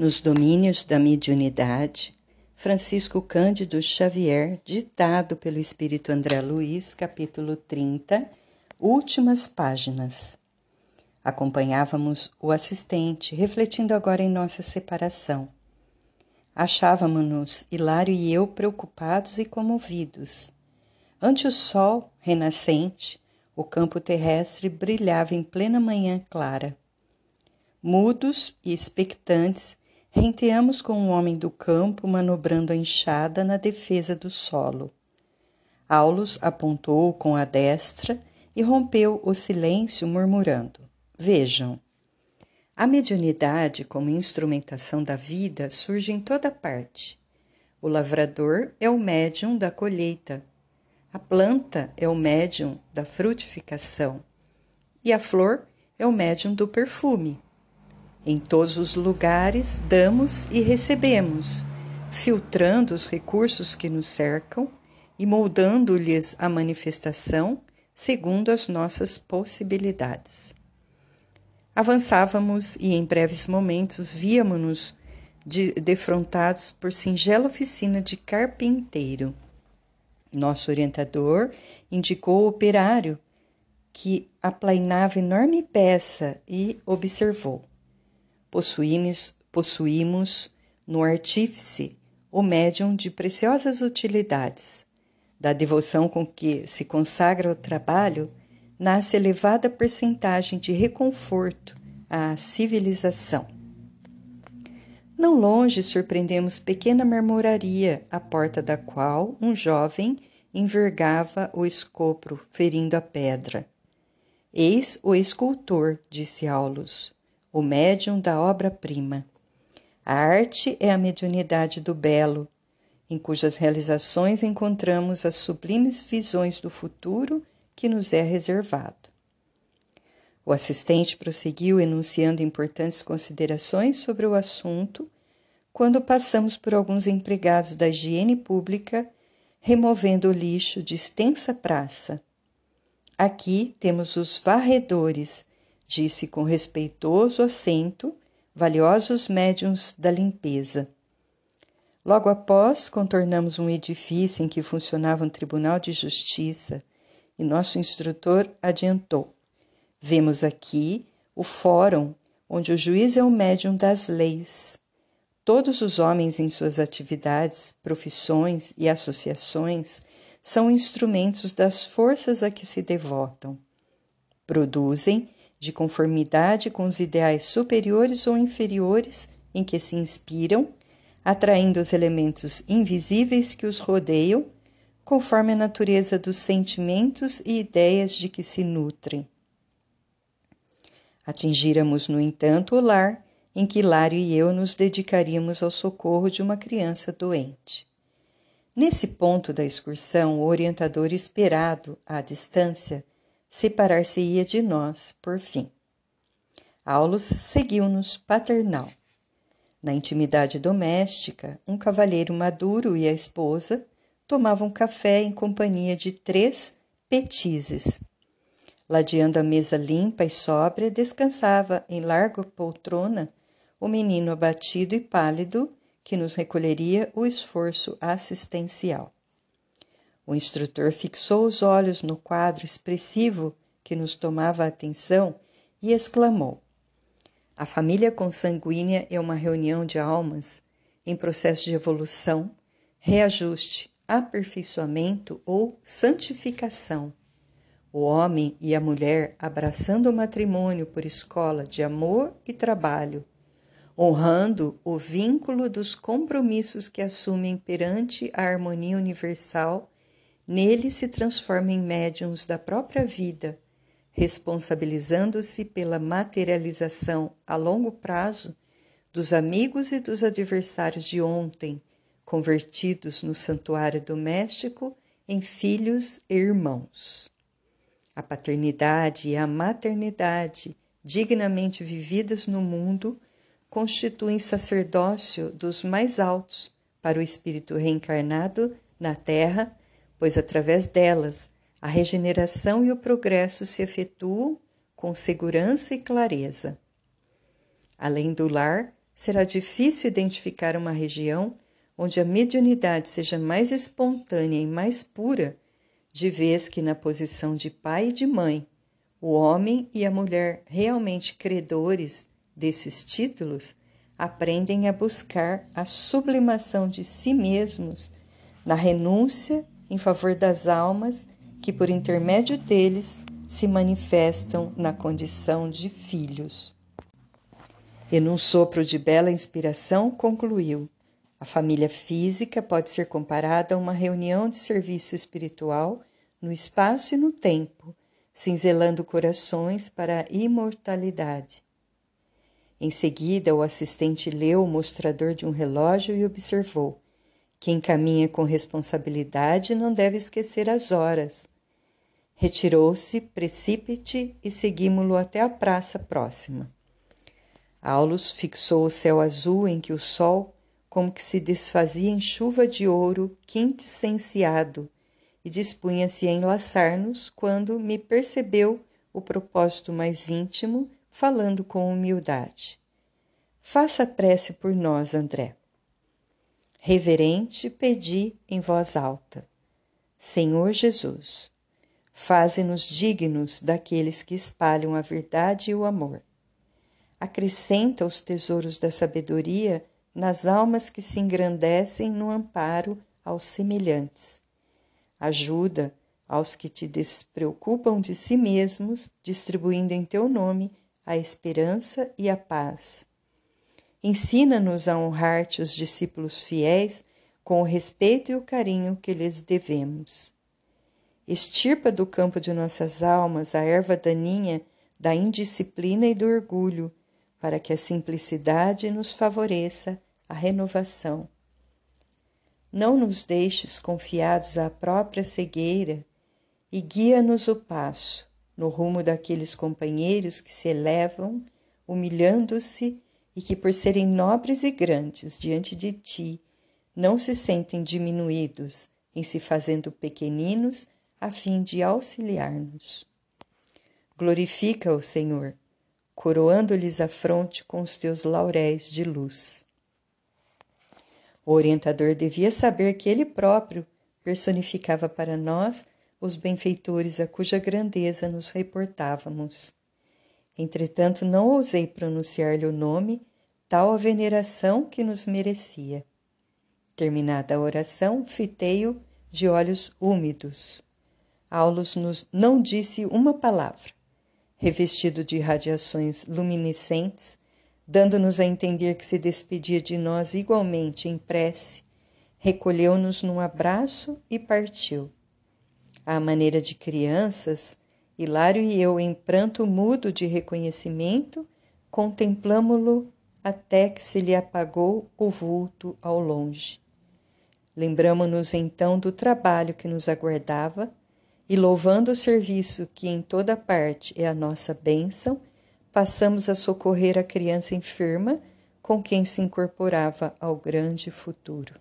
Nos domínios da mediunidade, Francisco Cândido Xavier, ditado pelo Espírito André Luiz, capítulo 30, últimas páginas. Acompanhávamos o assistente, refletindo agora em nossa separação. Achávamos-nos, Hilário e eu, preocupados e comovidos. Ante o sol renascente, o campo terrestre brilhava em plena manhã clara. Mudos e expectantes, renteamos com o homem do campo manobrando a enxada na defesa do solo. Aulus apontou com a destra e rompeu o silêncio murmurando: Vejam. A mediunidade, como instrumentação da vida, surge em toda parte. O lavrador é o médium da colheita, a planta é o médium da frutificação e a flor é o médium do perfume. Em todos os lugares damos e recebemos, filtrando os recursos que nos cercam e moldando-lhes a manifestação segundo as nossas possibilidades. Avançávamos e em breves momentos víamos-nos de, defrontados por singela oficina de carpinteiro. Nosso orientador indicou o operário que aplainava enorme peça e observou: Possuímos, possuímos no artífice o médium de preciosas utilidades. Da devoção com que se consagra ao trabalho, nasce elevada percentagem de reconforto à civilização. Não longe surpreendemos pequena marmoraria, à porta da qual um jovem envergava o escopro, ferindo a pedra. Eis o escultor, disse Aulus, o médium da obra-prima. A arte é a mediunidade do belo, em cujas realizações encontramos as sublimes visões do futuro que nos é reservado. O assistente prosseguiu enunciando importantes considerações sobre o assunto quando passamos por alguns empregados da higiene pública removendo o lixo de extensa praça. Aqui temos os varredores, disse com respeitoso acento, valiosos médiums da limpeza. Logo após, contornamos um edifício em que funcionava um tribunal de justiça e nosso instrutor adiantou. Vemos aqui o fórum, onde o juiz é o médium das leis. Todos os homens em suas atividades, profissões e associações são instrumentos das forças a que se devotam. Produzem, de conformidade com os ideais superiores ou inferiores em que se inspiram, atraindo os elementos invisíveis que os rodeiam, conforme a natureza dos sentimentos e ideias de que se nutrem. Atingíramos, no entanto, o lar em que Hilário e eu nos dedicaríamos ao socorro de uma criança doente. Nesse ponto da excursão, o orientador esperado à distância separar-se-ia de nós, por fim. Aulus seguiu-nos paternal. Na intimidade doméstica, um cavalheiro maduro e a esposa tomavam café em companhia de três petizes, Ladeando a mesa limpa e sóbria, descansava em larga poltrona o menino abatido e pálido que nos recolheria o esforço assistencial. O instrutor fixou os olhos no quadro expressivo que nos tomava a atenção e exclamou: A família consanguínea é uma reunião de almas em processo de evolução, reajuste, aperfeiçoamento ou santificação. O homem e a mulher abraçando o matrimônio por escola de amor e trabalho, honrando o vínculo dos compromissos que assumem perante a harmonia universal, nele se transformam em médiums da própria vida, responsabilizando-se pela materialização a longo prazo dos amigos e dos adversários de ontem, convertidos no santuário doméstico em filhos e irmãos. A paternidade e a maternidade, dignamente vividas no mundo, constituem sacerdócio dos mais altos para o espírito reencarnado na Terra, pois através delas a regeneração e o progresso se efetuam com segurança e clareza. Além do lar, será difícil identificar uma região onde a mediunidade seja mais espontânea e mais pura, de vez que na posição de pai e de mãe, o homem e a mulher realmente credores desses títulos aprendem a buscar a sublimação de si mesmos na renúncia em favor das almas que, por intermédio deles, se manifestam na condição de filhos. E num sopro de bela inspiração, concluiu: a família física pode ser comparada a uma reunião de serviço espiritual no espaço e no tempo, cinzelando corações para a imortalidade. Em seguida, o assistente leu o mostrador de um relógio e observou: quem caminha com responsabilidade não deve esquecer as horas. Retirou-se precípite e seguimos-lo até a praça próxima. Aulus fixou o céu azul em que o sol como que se desfazia em chuva de ouro quintessenciado, e dispunha-se a enlaçar-nos quando me percebeu o propósito mais íntimo, falando com humildade. Faça prece por nós, André. Reverente, pedi em voz alta: Senhor Jesus, faze-nos dignos daqueles que espalham a verdade e o amor. Acrescenta os tesouros da sabedoria nas almas que se engrandecem no amparo aos semelhantes. Ajuda aos que te despreocupam de si mesmos, distribuindo em teu nome a esperança e a paz. Ensina-nos a honrar-te os discípulos fiéis com o respeito e o carinho que lhes devemos. Estirpa do campo de nossas almas a erva daninha da indisciplina e do orgulho, para que a simplicidade nos favoreça a renovação. Não nos deixes confiados à própria cegueira e guia-nos o passo no rumo daqueles companheiros que se elevam, humilhando-se e que, por serem nobres e grandes diante de ti, não se sentem diminuídos em se fazendo pequeninos a fim de auxiliar-nos. Glorifica o Senhor coroando-lhes a fronte com os teus lauréis de luz. O orientador devia saber que ele próprio personificava para nós os benfeitores a cuja grandeza nos reportávamos. Entretanto, não ousei pronunciar-lhe o nome, tal a veneração que nos merecia. Terminada a oração, fitei-o de olhos úmidos. Aulus nos não disse uma palavra revestido de radiações luminescentes, dando-nos a entender que se despedia de nós igualmente em prece, recolheu-nos num abraço e partiu. À maneira de crianças, Hilário e eu, em pranto mudo de reconhecimento, contemplamo-lo até que se lhe apagou o vulto ao longe. Lembramo-nos então do trabalho que nos aguardava e louvando o serviço que em toda parte é a nossa bênção, passamos a socorrer a criança enferma com quem se incorporava ao grande futuro.